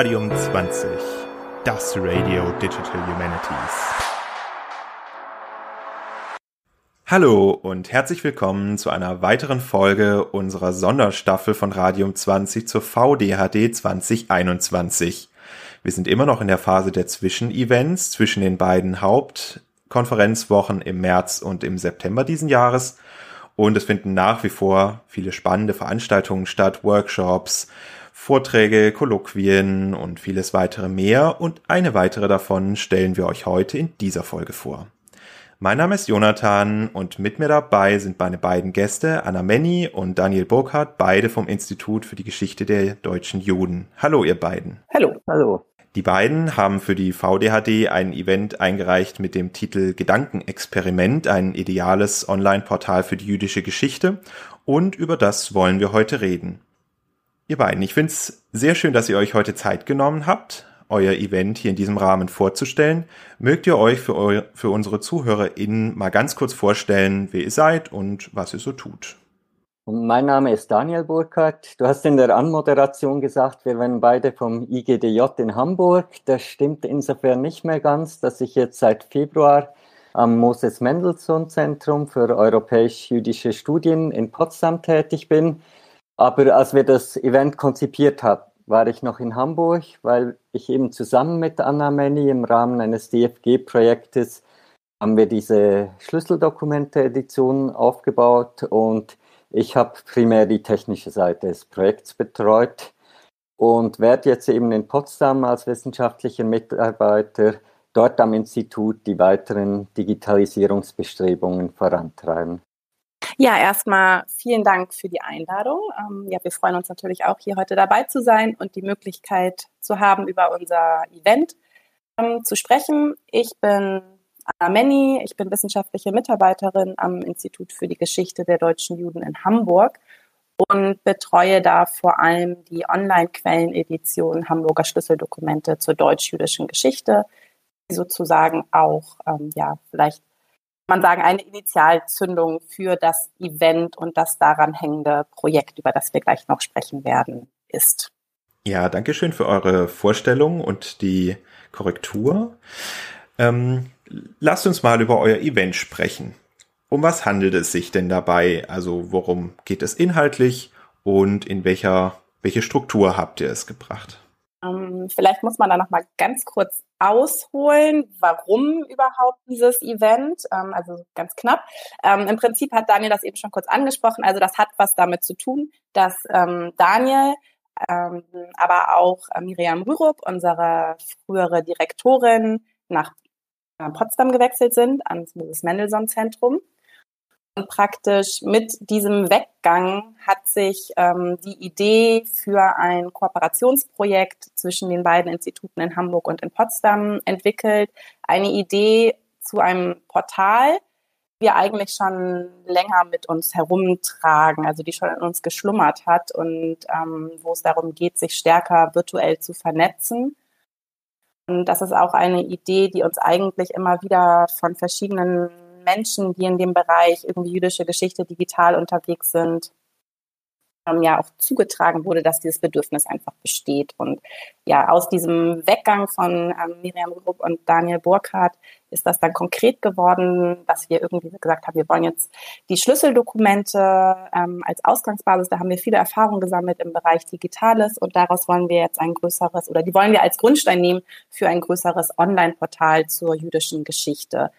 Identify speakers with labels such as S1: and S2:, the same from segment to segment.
S1: Radium 20, das Radio Digital Humanities. Hallo und herzlich willkommen zu einer weiteren Folge unserer Sonderstaffel von Radium 20 zur VDHD 2021. Wir sind immer noch in der Phase der Zwischenevents zwischen den beiden Hauptkonferenzwochen im März und im September diesen Jahres. Und es finden nach wie vor viele spannende Veranstaltungen statt, Workshops, Vorträge, Kolloquien und vieles weitere mehr. Und eine weitere davon stellen wir euch heute in dieser Folge vor. Mein Name ist Jonathan und mit mir dabei sind meine beiden Gäste, Anna Menny und Daniel Burkhardt, beide vom Institut für die Geschichte der deutschen Juden. Hallo, ihr beiden.
S2: Hallo. Hallo.
S1: Die beiden haben für die VDHD ein Event eingereicht mit dem Titel Gedankenexperiment, ein ideales Online-Portal für die jüdische Geschichte. Und über das wollen wir heute reden. Ihr beiden, ich finde es sehr schön, dass ihr euch heute Zeit genommen habt euer Event hier in diesem Rahmen vorzustellen. Mögt ihr euch für, eu für unsere ZuhörerInnen mal ganz kurz vorstellen, wer ihr seid und was ihr so tut?
S2: Mein Name ist Daniel Burkhardt. Du hast in der Anmoderation gesagt, wir wären beide vom IGDJ in Hamburg. Das stimmt insofern nicht mehr ganz, dass ich jetzt seit Februar am Moses Mendelssohn Zentrum für europäisch-jüdische Studien in Potsdam tätig bin. Aber als wir das Event konzipiert haben, war ich noch in Hamburg, weil ich eben zusammen mit Anna Menny im Rahmen eines DFG-Projektes haben wir diese Schlüsseldokumente-Edition aufgebaut und ich habe primär die technische Seite des Projekts betreut und werde jetzt eben in Potsdam als wissenschaftlicher Mitarbeiter dort am Institut die weiteren Digitalisierungsbestrebungen vorantreiben.
S3: Ja, erstmal vielen Dank für die Einladung. Ähm, ja, wir freuen uns natürlich auch, hier heute dabei zu sein und die Möglichkeit zu haben, über unser Event ähm, zu sprechen. Ich bin Anna Menny, ich bin wissenschaftliche Mitarbeiterin am Institut für die Geschichte der deutschen Juden in Hamburg und betreue da vor allem die Online-Quellenedition Hamburger Schlüsseldokumente zur deutsch-jüdischen Geschichte, die sozusagen auch, ähm, ja, vielleicht man sagen, eine Initialzündung für das Event und das daran hängende Projekt, über das wir gleich noch sprechen werden, ist.
S1: Ja, danke schön für eure Vorstellung und die Korrektur. Ähm, lasst uns mal über euer Event sprechen. Um was handelt es sich denn dabei? Also worum geht es inhaltlich und in welcher welche Struktur habt ihr es gebracht?
S3: Ähm, vielleicht muss man da noch mal ganz kurz ausholen, warum überhaupt dieses Event. Ähm, also ganz knapp. Ähm, Im Prinzip hat Daniel das eben schon kurz angesprochen. Also das hat was damit zu tun, dass ähm, Daniel, ähm, aber auch äh, Miriam Rürup, unsere frühere Direktorin, nach äh, Potsdam gewechselt sind, ans Moses Mendelssohn Zentrum. Und praktisch mit diesem Weggang hat sich ähm, die Idee für ein Kooperationsprojekt zwischen den beiden Instituten in Hamburg und in Potsdam entwickelt. Eine Idee zu einem Portal, wir eigentlich schon länger mit uns herumtragen, also die schon in uns geschlummert hat und ähm, wo es darum geht, sich stärker virtuell zu vernetzen. Das ist auch eine Idee, die uns eigentlich immer wieder von verschiedenen Menschen, die in dem Bereich irgendwie jüdische Geschichte digital unterwegs sind, ähm, ja auch zugetragen wurde, dass dieses Bedürfnis einfach besteht. Und ja, aus diesem Weggang von ähm, Miriam Rupp und Daniel Burkhardt ist das dann konkret geworden, dass wir irgendwie gesagt haben, wir wollen jetzt die Schlüsseldokumente ähm, als Ausgangsbasis, da haben wir viele Erfahrungen gesammelt im Bereich Digitales und daraus wollen wir jetzt ein größeres oder die wollen wir als Grundstein nehmen für ein größeres Online-Portal zur jüdischen Geschichte.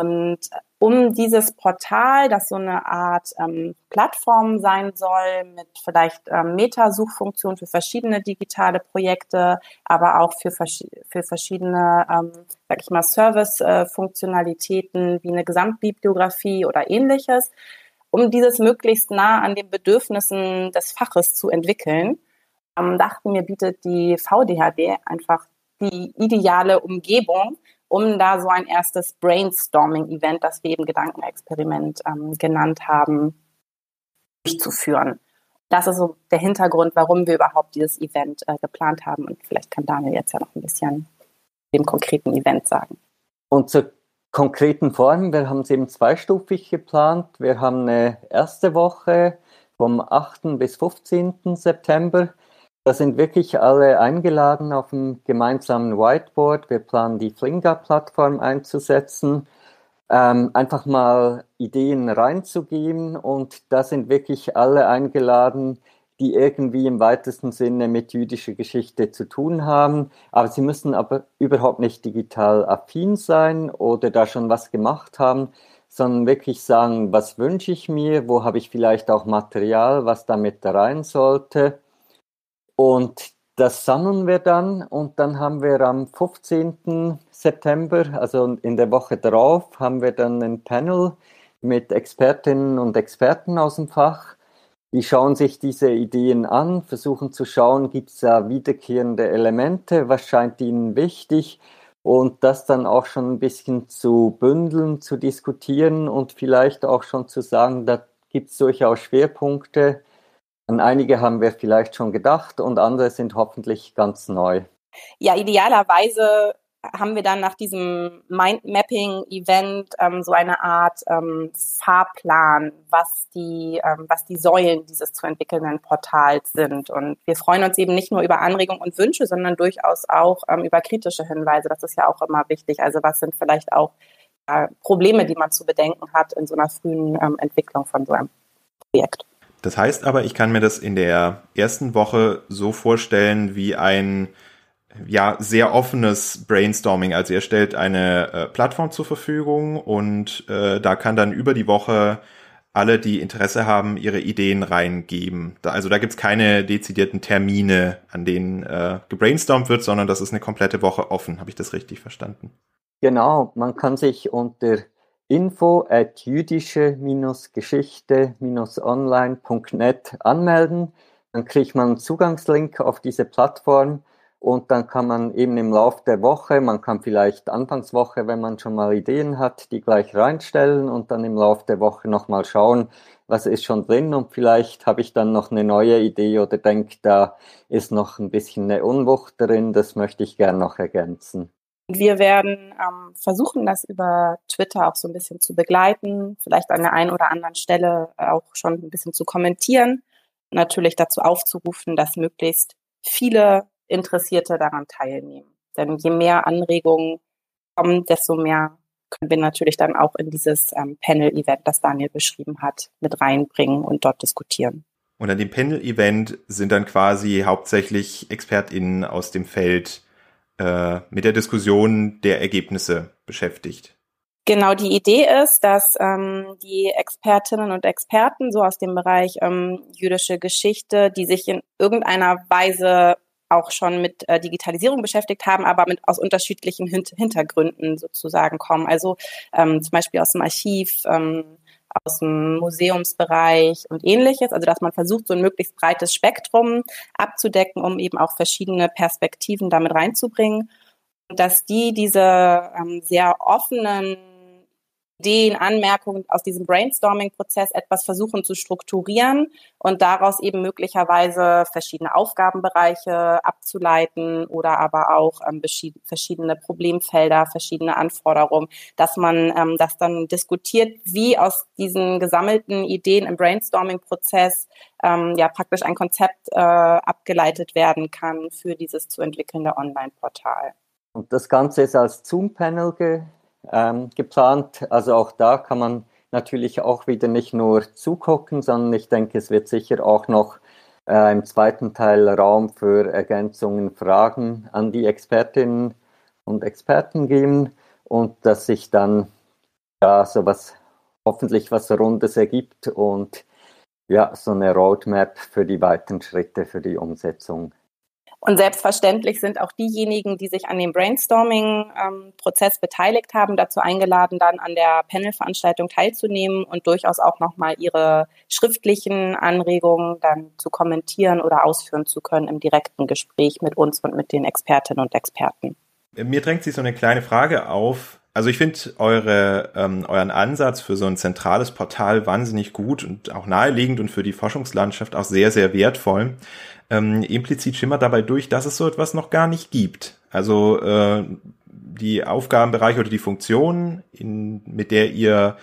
S3: Und um dieses Portal, das so eine Art ähm, Plattform sein soll, mit vielleicht ähm, Metasuchfunktionen für verschiedene digitale Projekte, aber auch für, für verschiedene, ähm, sag ich mal, Service-Funktionalitäten wie eine Gesamtbibliografie oder ähnliches, um dieses möglichst nah an den Bedürfnissen des Faches zu entwickeln, ähm, dachten wir, bietet die VDHD einfach die ideale Umgebung, um da so ein erstes Brainstorming-Event, das wir eben Gedankenexperiment ähm, genannt haben, durchzuführen. Das ist so der Hintergrund, warum wir überhaupt dieses Event äh, geplant haben. Und vielleicht kann Daniel jetzt ja noch ein bisschen dem konkreten Event sagen.
S2: Und zur konkreten Form, wir haben es eben zweistufig geplant. Wir haben eine erste Woche vom 8. bis 15. September Da sind wirklich alle eingeladen auf dem gemeinsamen Whiteboard. Wir planen die Flinga-Plattform einzusetzen, ähm, einfach mal Ideen reinzugeben und da sind wirklich alle eingeladen, die irgendwie im weitesten Sinne mit jüdischer Geschichte zu tun haben. Aber sie müssen aber überhaupt nicht digital affin sein oder da schon was gemacht haben, sondern wirklich sagen, was wünsche ich mir, wo habe ich vielleicht auch Material, was damit rein sollte. Und das sammeln wir dann und dann haben wir am 15. September, also in der Woche darauf, haben wir dann ein Panel mit Expertinnen und Experten aus dem Fach die schauen sich diese Ideen an, versuchen zu schauen, gibt es da wiederkehrende Elemente, was scheint ihnen wichtig und das dann auch schon ein bisschen zu bündeln, zu diskutieren und vielleicht auch schon zu sagen, da gibt es durchaus Schwerpunkte. An einige haben wir vielleicht schon gedacht und andere sind hoffentlich ganz neu.
S3: Ja, idealerweise haben wir dann nach diesem Mindmapping-Event ähm, so eine Art ähm, Fahrplan, was die, ähm, was die Säulen dieses zu entwickelnden Portals sind. Und wir freuen uns eben nicht nur über Anregungen und Wünsche, sondern durchaus auch ähm, über kritische Hinweise. Das ist ja auch immer wichtig. Also was sind vielleicht auch äh, Probleme, die man zu bedenken hat in so einer frühen ähm, Entwicklung von so einem Projekt.
S1: Das heißt aber, ich kann mir das in der ersten Woche so vorstellen wie ein ja sehr offenes Brainstorming. Also er stellt eine äh, Plattform zur Verfügung und äh, da kann dann über die Woche alle, die Interesse haben, ihre Ideen reingeben. Da, also da gibt's keine dezidierten Termine, an denen äh, gebrainstormt wird, sondern das ist eine komplette Woche offen. Habe ich das richtig verstanden?
S2: Genau, man kann sich unter info at jüdische-geschichte-online.net anmelden. Dann kriegt man einen Zugangslink auf diese Plattform und dann kann man eben im Laufe der Woche, man kann vielleicht Anfangswoche, wenn man schon mal Ideen hat, die gleich reinstellen und dann im Laufe der Woche nochmal schauen, was ist schon drin und vielleicht habe ich dann noch eine neue Idee oder denke, da ist noch ein bisschen eine Unwucht drin, das möchte ich gern noch ergänzen.
S3: Wir werden ähm, versuchen, das über Twitter auch so ein bisschen zu begleiten, vielleicht an der einen oder anderen Stelle auch schon ein bisschen zu kommentieren, natürlich dazu aufzurufen, dass möglichst viele Interessierte daran teilnehmen. Denn je mehr Anregungen kommen, desto mehr können wir natürlich dann auch in dieses ähm, Panel-Event, das Daniel beschrieben hat, mit reinbringen und dort diskutieren.
S1: Und an dem Panel-Event sind dann quasi hauptsächlich ExpertInnen aus dem Feld äh, mit der Diskussion der Ergebnisse beschäftigt.
S3: Genau, die Idee ist, dass ähm, die Expertinnen und Experten so aus dem Bereich ähm, jüdische Geschichte, die sich in irgendeiner Weise auch schon mit äh, Digitalisierung beschäftigt haben, aber mit aus unterschiedlichen Hint Hintergründen sozusagen kommen. Also ähm, zum Beispiel aus dem Archiv, ähm, aus dem Museumsbereich und ähnliches. Also dass man versucht, so ein möglichst breites Spektrum abzudecken, um eben auch verschiedene Perspektiven damit reinzubringen. Und dass die diese ähm, sehr offenen Ideen, Anmerkungen aus diesem Brainstorming-Prozess etwas versuchen zu strukturieren und daraus eben möglicherweise verschiedene Aufgabenbereiche abzuleiten oder aber auch ähm, verschiedene Problemfelder, verschiedene Anforderungen, dass man ähm, das dann diskutiert, wie aus diesen gesammelten Ideen im Brainstorming-Prozess ähm, ja praktisch ein Konzept äh, abgeleitet werden kann für dieses zu entwickelnde Online-Portal.
S2: Und das Ganze ist als Zoom-Panel ge ähm, geplant. Also auch da kann man natürlich auch wieder nicht nur zugucken, sondern ich denke, es wird sicher auch noch äh, im zweiten Teil Raum für Ergänzungen, Fragen an die Expertinnen und Experten geben und dass sich dann ja so was hoffentlich was Rundes ergibt und ja, so eine Roadmap für die weiteren Schritte für die Umsetzung
S3: und selbstverständlich sind auch diejenigen, die sich an dem Brainstorming-Prozess ähm, beteiligt haben, dazu eingeladen, dann an der Panel-Veranstaltung teilzunehmen und durchaus auch nochmal ihre schriftlichen Anregungen dann zu kommentieren oder ausführen zu können im direkten Gespräch mit uns und mit den Expertinnen und Experten.
S1: Mir drängt sich so eine kleine Frage auf. Also ich finde eure, ähm, euren Ansatz für so ein zentrales Portal wahnsinnig gut und auch naheliegend und für die Forschungslandschaft auch sehr, sehr wertvoll ähm, implizit schimmert dabei durch, dass es so etwas noch gar nicht gibt. Also äh, die Aufgabenbereiche oder die Funktion, in, mit der ihr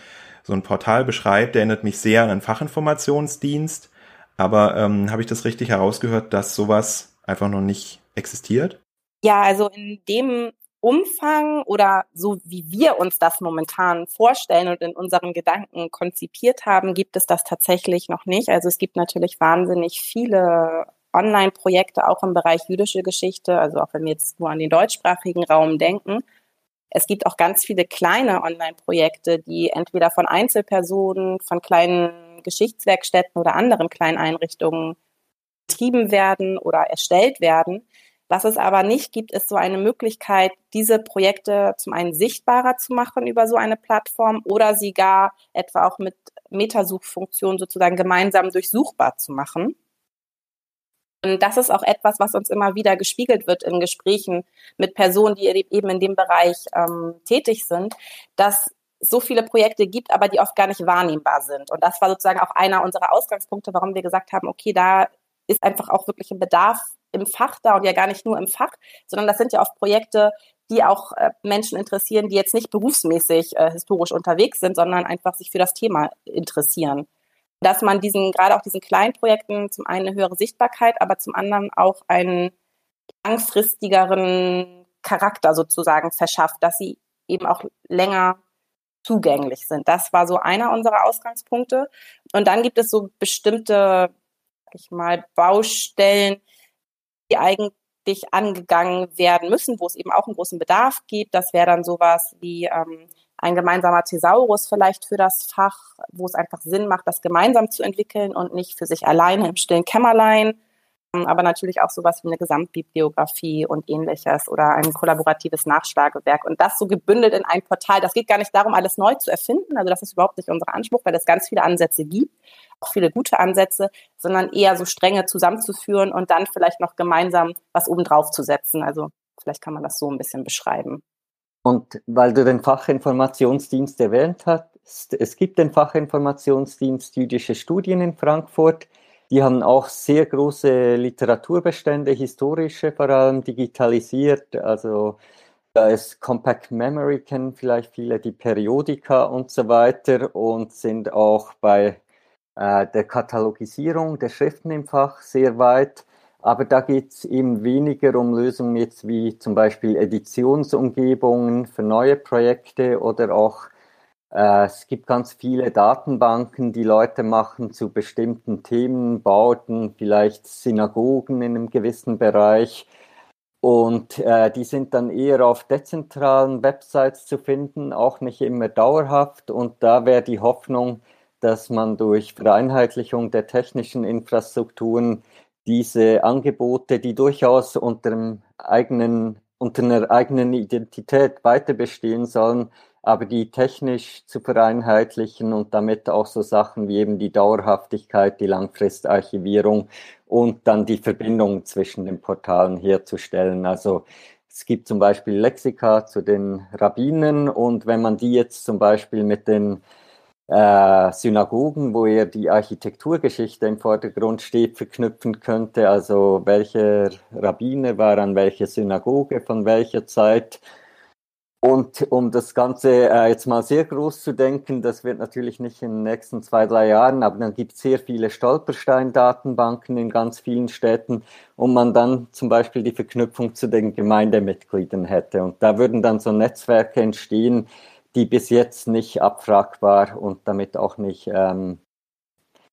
S1: so ein Portal beschreibt, erinnert mich sehr an einen Fachinformationsdienst. Aber ähm, habe ich das richtig herausgehört, dass sowas einfach noch nicht existiert?
S3: Ja, also in dem Umfang oder so wie wir uns das momentan vorstellen und in unseren Gedanken konzipiert haben, gibt es das tatsächlich noch nicht. Also es gibt natürlich wahnsinnig viele Online-Projekte auch im Bereich jüdische Geschichte, also auch wenn wir jetzt nur an den deutschsprachigen Raum denken. Es gibt auch ganz viele kleine Online-Projekte, die entweder von Einzelpersonen, von kleinen Geschichtswerkstätten oder anderen kleinen Einrichtungen betrieben werden oder erstellt werden. Was es aber nicht gibt, ist so eine Möglichkeit, diese Projekte zum einen sichtbarer zu machen über so eine Plattform oder sie gar etwa auch mit Metasuchfunktionen sozusagen gemeinsam durchsuchbar zu machen. Und das ist auch etwas, was uns immer wieder gespiegelt wird in Gesprächen mit Personen, die eben in dem Bereich ähm, tätig sind, dass so viele Projekte gibt, aber die oft gar nicht wahrnehmbar sind. Und das war sozusagen auch einer unserer Ausgangspunkte, warum wir gesagt haben, okay, da ist einfach auch wirklich ein Bedarf im Fach da und ja gar nicht nur im Fach, sondern das sind ja oft Projekte, die auch äh, Menschen interessieren, die jetzt nicht berufsmäßig äh, historisch unterwegs sind, sondern einfach sich für das Thema interessieren. Dass man diesen, gerade auch diesen kleinen Projekten zum einen eine höhere Sichtbarkeit, aber zum anderen auch einen langfristigeren Charakter sozusagen verschafft, dass sie eben auch länger zugänglich sind. Das war so einer unserer Ausgangspunkte. Und dann gibt es so bestimmte, sag ich mal, Baustellen, die eigentlich angegangen werden müssen, wo es eben auch einen großen Bedarf gibt. Das wäre dann sowas wie ähm, ein gemeinsamer Thesaurus vielleicht für das Fach, wo es einfach Sinn macht, das gemeinsam zu entwickeln und nicht für sich alleine im stillen Kämmerlein. Ähm, aber natürlich auch sowas wie eine Gesamtbibliografie und ähnliches oder ein kollaboratives Nachschlagewerk. Und das so gebündelt in ein Portal. Das geht gar nicht darum, alles neu zu erfinden. Also das ist überhaupt nicht unser Anspruch, weil es ganz viele Ansätze gibt auch viele gute Ansätze, sondern eher so Stränge zusammenzuführen und dann vielleicht noch gemeinsam was obendrauf zu setzen. Also vielleicht kann man das so ein bisschen beschreiben.
S2: Und weil du den Fachinformationsdienst erwähnt hast, es gibt den Fachinformationsdienst Jüdische Studien in Frankfurt. Die haben auch sehr große Literaturbestände, historische vor allem digitalisiert. Also da ist Compact Memory, kennen vielleicht viele die Periodika und so weiter und sind auch bei äh, der Katalogisierung der Schriften im Fach sehr weit. Aber da geht es eben weniger um Lösungen jetzt wie zum Beispiel Editionsumgebungen für neue Projekte oder auch äh, es gibt ganz viele Datenbanken, die Leute machen zu bestimmten Themen, Bauten, vielleicht Synagogen in einem gewissen Bereich. Und äh, die sind dann eher auf dezentralen Websites zu finden, auch nicht immer dauerhaft. Und da wäre die Hoffnung, dass man durch Vereinheitlichung der technischen Infrastrukturen diese Angebote, die durchaus unter, eigenen, unter einer eigenen Identität weiter bestehen sollen, aber die technisch zu vereinheitlichen und damit auch so Sachen wie eben die Dauerhaftigkeit, die Langfristarchivierung und dann die Verbindung zwischen den Portalen herzustellen. Also es gibt zum Beispiel Lexika zu den Rabbinen und wenn man die jetzt zum Beispiel mit den äh, Synagogen, wo er die Architekturgeschichte im Vordergrund steht, verknüpfen könnte. Also welcher Rabbiner war an welcher Synagoge von welcher Zeit. Und um das Ganze äh, jetzt mal sehr groß zu denken, das wird natürlich nicht in den nächsten zwei, drei Jahren, aber dann gibt es sehr viele Stolperstein-Datenbanken in ganz vielen Städten und man dann zum Beispiel die Verknüpfung zu den Gemeindemitgliedern hätte. Und da würden dann so Netzwerke entstehen, die bis jetzt nicht abfragbar und damit auch nicht ähm,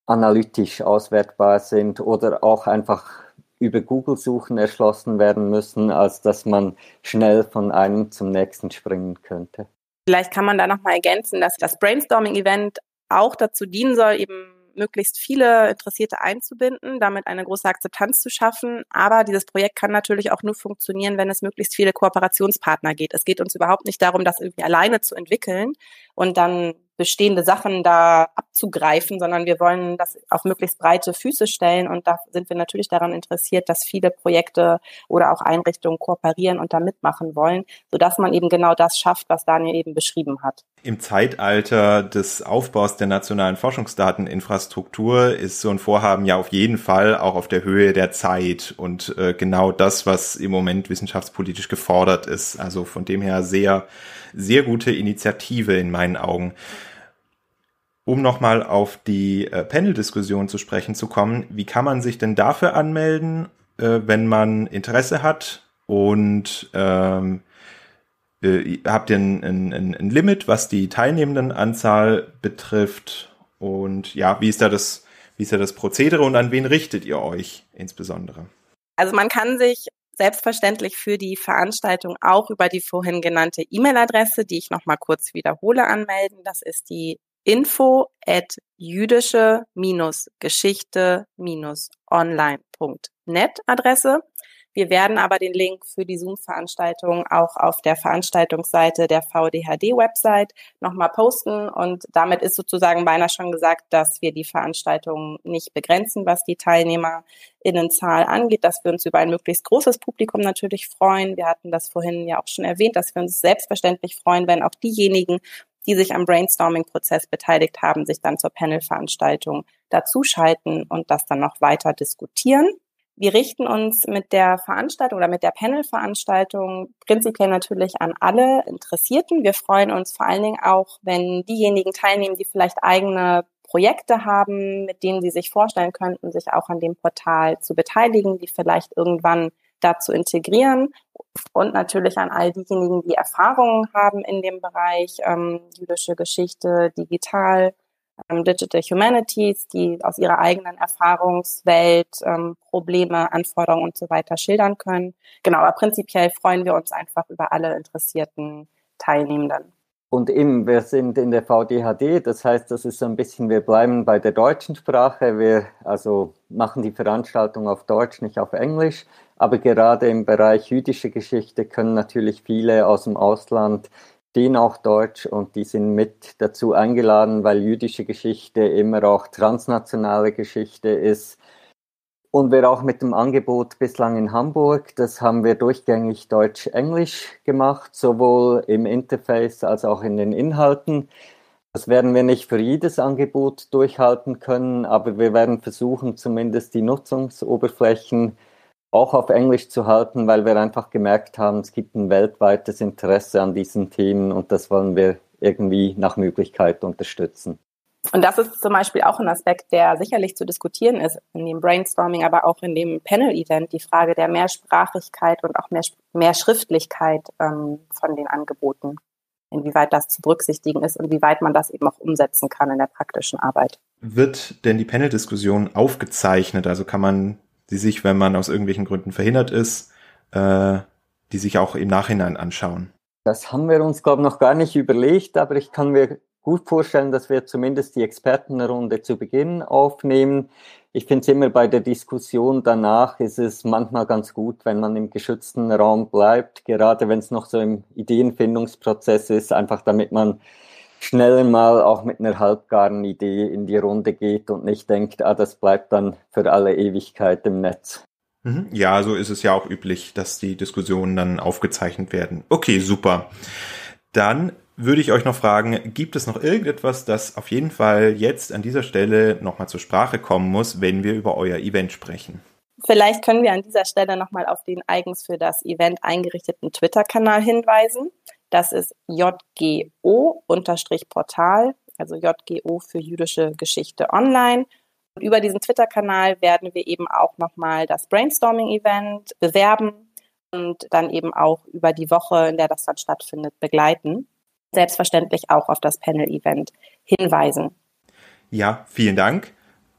S2: analytisch auswertbar sind oder auch einfach über Google-Suchen erschlossen werden müssen, als dass man schnell von einem zum nächsten springen könnte.
S3: Vielleicht kann man da nochmal ergänzen, dass das Brainstorming-Event auch dazu dienen soll, eben möglichst viele Interessierte einzubinden, damit eine große Akzeptanz zu schaffen. Aber dieses Projekt kann natürlich auch nur funktionieren, wenn es möglichst viele Kooperationspartner geht. Es geht uns überhaupt nicht darum, das irgendwie alleine zu entwickeln und dann bestehende Sachen da abzugreifen, sondern wir wollen das auf möglichst breite Füße stellen und da sind wir natürlich daran interessiert, dass viele Projekte oder auch Einrichtungen kooperieren und da mitmachen wollen, sodass man eben genau das schafft, was Daniel eben beschrieben hat.
S1: Im Zeitalter des Aufbaus der nationalen Forschungsdateninfrastruktur ist so ein Vorhaben ja auf jeden Fall auch auf der Höhe der Zeit und äh, genau das, was im Moment wissenschaftspolitisch gefordert ist. Also von dem her sehr, sehr gute Initiative in meinen Augen. Um nochmal auf die äh, Panel-Diskussion zu sprechen zu kommen, wie kann man sich denn dafür anmelden äh, wenn man Interesse hat und ähm, äh, habt ihr ein, ein, ein Limit, was die Teilnehmendenanzahl betrifft? Und ja, wie ist da das, wie ist da das Prozedere und an wen richtet ihr euch insbesondere?
S3: Also man kann sich selbstverständlich für die Veranstaltung auch über die vorhin genannte E-Mail-Adresse, die ich nochmal kurz wiederhole, anmelden. Das ist die info at jüdische-geschichte-online.net Adresse. Wir werden aber den Link für die Zoom-Veranstaltung auch auf der Veranstaltungsseite der VDHD-Website nochmal posten. Und damit ist sozusagen beinahe schon gesagt, dass wir die Veranstaltung nicht begrenzen, was die TeilnehmerInnenzahl angeht, dass wir uns über ein möglichst großes Publikum natürlich freuen. Wir hatten das vorhin ja auch schon erwähnt, dass wir uns selbstverständlich freuen, wenn auch diejenigen, die sich am Brainstorming-Prozess beteiligt haben, sich dann zur Panel-Veranstaltung dazuschalten und das dann noch weiter diskutieren. Wir richten uns mit der Veranstaltung oder mit der Panel-Veranstaltung prinzipiell natürlich an alle Interessierten. Wir freuen uns vor allen Dingen auch, wenn diejenigen teilnehmen, die vielleicht eigene Projekte haben, mit denen sie sich vorstellen könnten, sich auch an dem Portal zu beteiligen, die vielleicht irgendwann dazu integrieren und natürlich an all diejenigen, die Erfahrungen haben in dem Bereich ähm, jüdische Geschichte, digital, Digital Humanities, die aus ihrer eigenen Erfahrungswelt ähm, Probleme, Anforderungen und so weiter schildern können. Genau, aber prinzipiell freuen wir uns einfach über alle interessierten Teilnehmenden.
S2: Und eben, wir sind in der VDHD, das heißt, das ist so ein bisschen, wir bleiben bei der deutschen Sprache, wir also machen die Veranstaltung auf Deutsch, nicht auf Englisch, aber gerade im Bereich jüdische Geschichte können natürlich viele aus dem Ausland stehen auch Deutsch und die sind mit dazu eingeladen, weil jüdische Geschichte immer auch transnationale Geschichte ist. Und wir auch mit dem Angebot bislang in Hamburg, das haben wir durchgängig Deutsch-Englisch gemacht, sowohl im Interface als auch in den Inhalten. Das werden wir nicht für jedes Angebot durchhalten können, aber wir werden versuchen, zumindest die Nutzungsoberflächen auch auf Englisch zu halten, weil wir einfach gemerkt haben, es gibt ein weltweites Interesse an diesen Themen und das wollen wir irgendwie nach Möglichkeit unterstützen.
S3: Und das ist zum Beispiel auch ein Aspekt, der sicherlich zu diskutieren ist in dem Brainstorming, aber auch in dem Panel-Event, die Frage der Mehrsprachigkeit und auch mehr, mehr Schriftlichkeit ähm, von den Angeboten. Inwieweit das zu berücksichtigen ist und wie weit man das eben auch umsetzen kann in der praktischen Arbeit.
S1: Wird denn die Panel-Diskussion aufgezeichnet? Also kann man die sich, wenn man aus irgendwelchen Gründen verhindert ist, äh, die sich auch im Nachhinein anschauen.
S2: Das haben wir uns, glaube ich, noch gar nicht überlegt, aber ich kann mir gut vorstellen, dass wir zumindest die Expertenrunde zu Beginn aufnehmen. Ich finde es immer bei der Diskussion danach ist es manchmal ganz gut, wenn man im geschützten Raum bleibt, gerade wenn es noch so im Ideenfindungsprozess ist, einfach damit man schnell mal auch mit einer halbgaren Idee in die Runde geht und nicht denkt, ah, das bleibt dann für alle Ewigkeit im Netz.
S1: Mhm. Ja, so ist es ja auch üblich, dass die Diskussionen dann aufgezeichnet werden. Okay, super. Dann würde ich euch noch fragen, gibt es noch irgendetwas, das auf jeden Fall jetzt an dieser Stelle nochmal zur Sprache kommen muss, wenn wir über euer Event sprechen?
S3: Vielleicht können wir an dieser Stelle nochmal auf den eigens für das Event eingerichteten Twitter-Kanal hinweisen. Das ist JGO-Portal, also JGO für jüdische Geschichte online. Und über diesen Twitter-Kanal werden wir eben auch nochmal das Brainstorming-Event bewerben und dann eben auch über die Woche, in der das dann stattfindet, begleiten. Selbstverständlich auch auf das Panel-Event hinweisen.
S1: Ja, vielen Dank.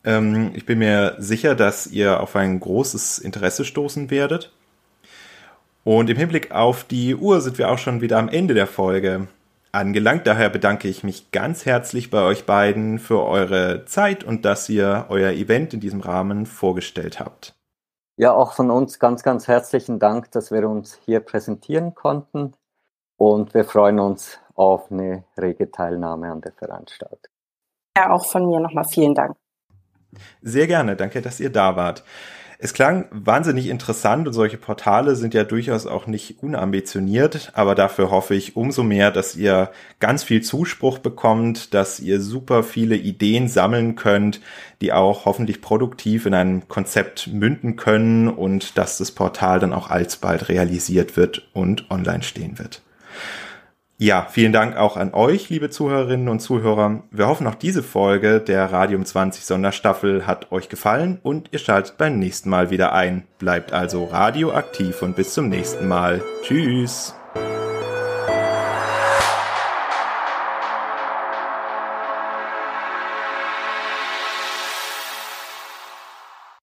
S1: Ähm, ich bin mir sicher, dass ihr auf ein großes Interesse stoßen werdet. Und im Hinblick auf die Uhr sind wir auch schon wieder am Ende der Folge angelangt. Daher bedanke ich mich ganz herzlich bei euch beiden für eure Zeit und dass ihr euer Event in diesem Rahmen vorgestellt habt.
S2: Ja, auch von uns ganz, ganz herzlichen Dank, dass wir uns hier präsentieren konnten. Und wir freuen uns auf eine rege Teilnahme an der Veranstaltung.
S3: Ja, auch von mir nochmal vielen Dank.
S1: Sehr gerne. Danke, dass ihr da wart. Es klang wahnsinnig interessant und solche Portale sind ja durchaus auch nicht unambitioniert, aber dafür hoffe ich umso mehr, dass ihr ganz viel Zuspruch bekommt, dass ihr super viele Ideen sammeln könnt, die auch hoffentlich produktiv in einem Konzept münden können und dass das Portal dann auch alsbald realisiert wird und online stehen wird. Ja, vielen Dank auch an euch, liebe Zuhörerinnen und Zuhörer. Wir hoffen, auch diese Folge der Radium 20 Sonderstaffel hat euch gefallen und ihr schaltet beim nächsten Mal wieder ein. Bleibt also radioaktiv und bis zum nächsten Mal. Tschüss.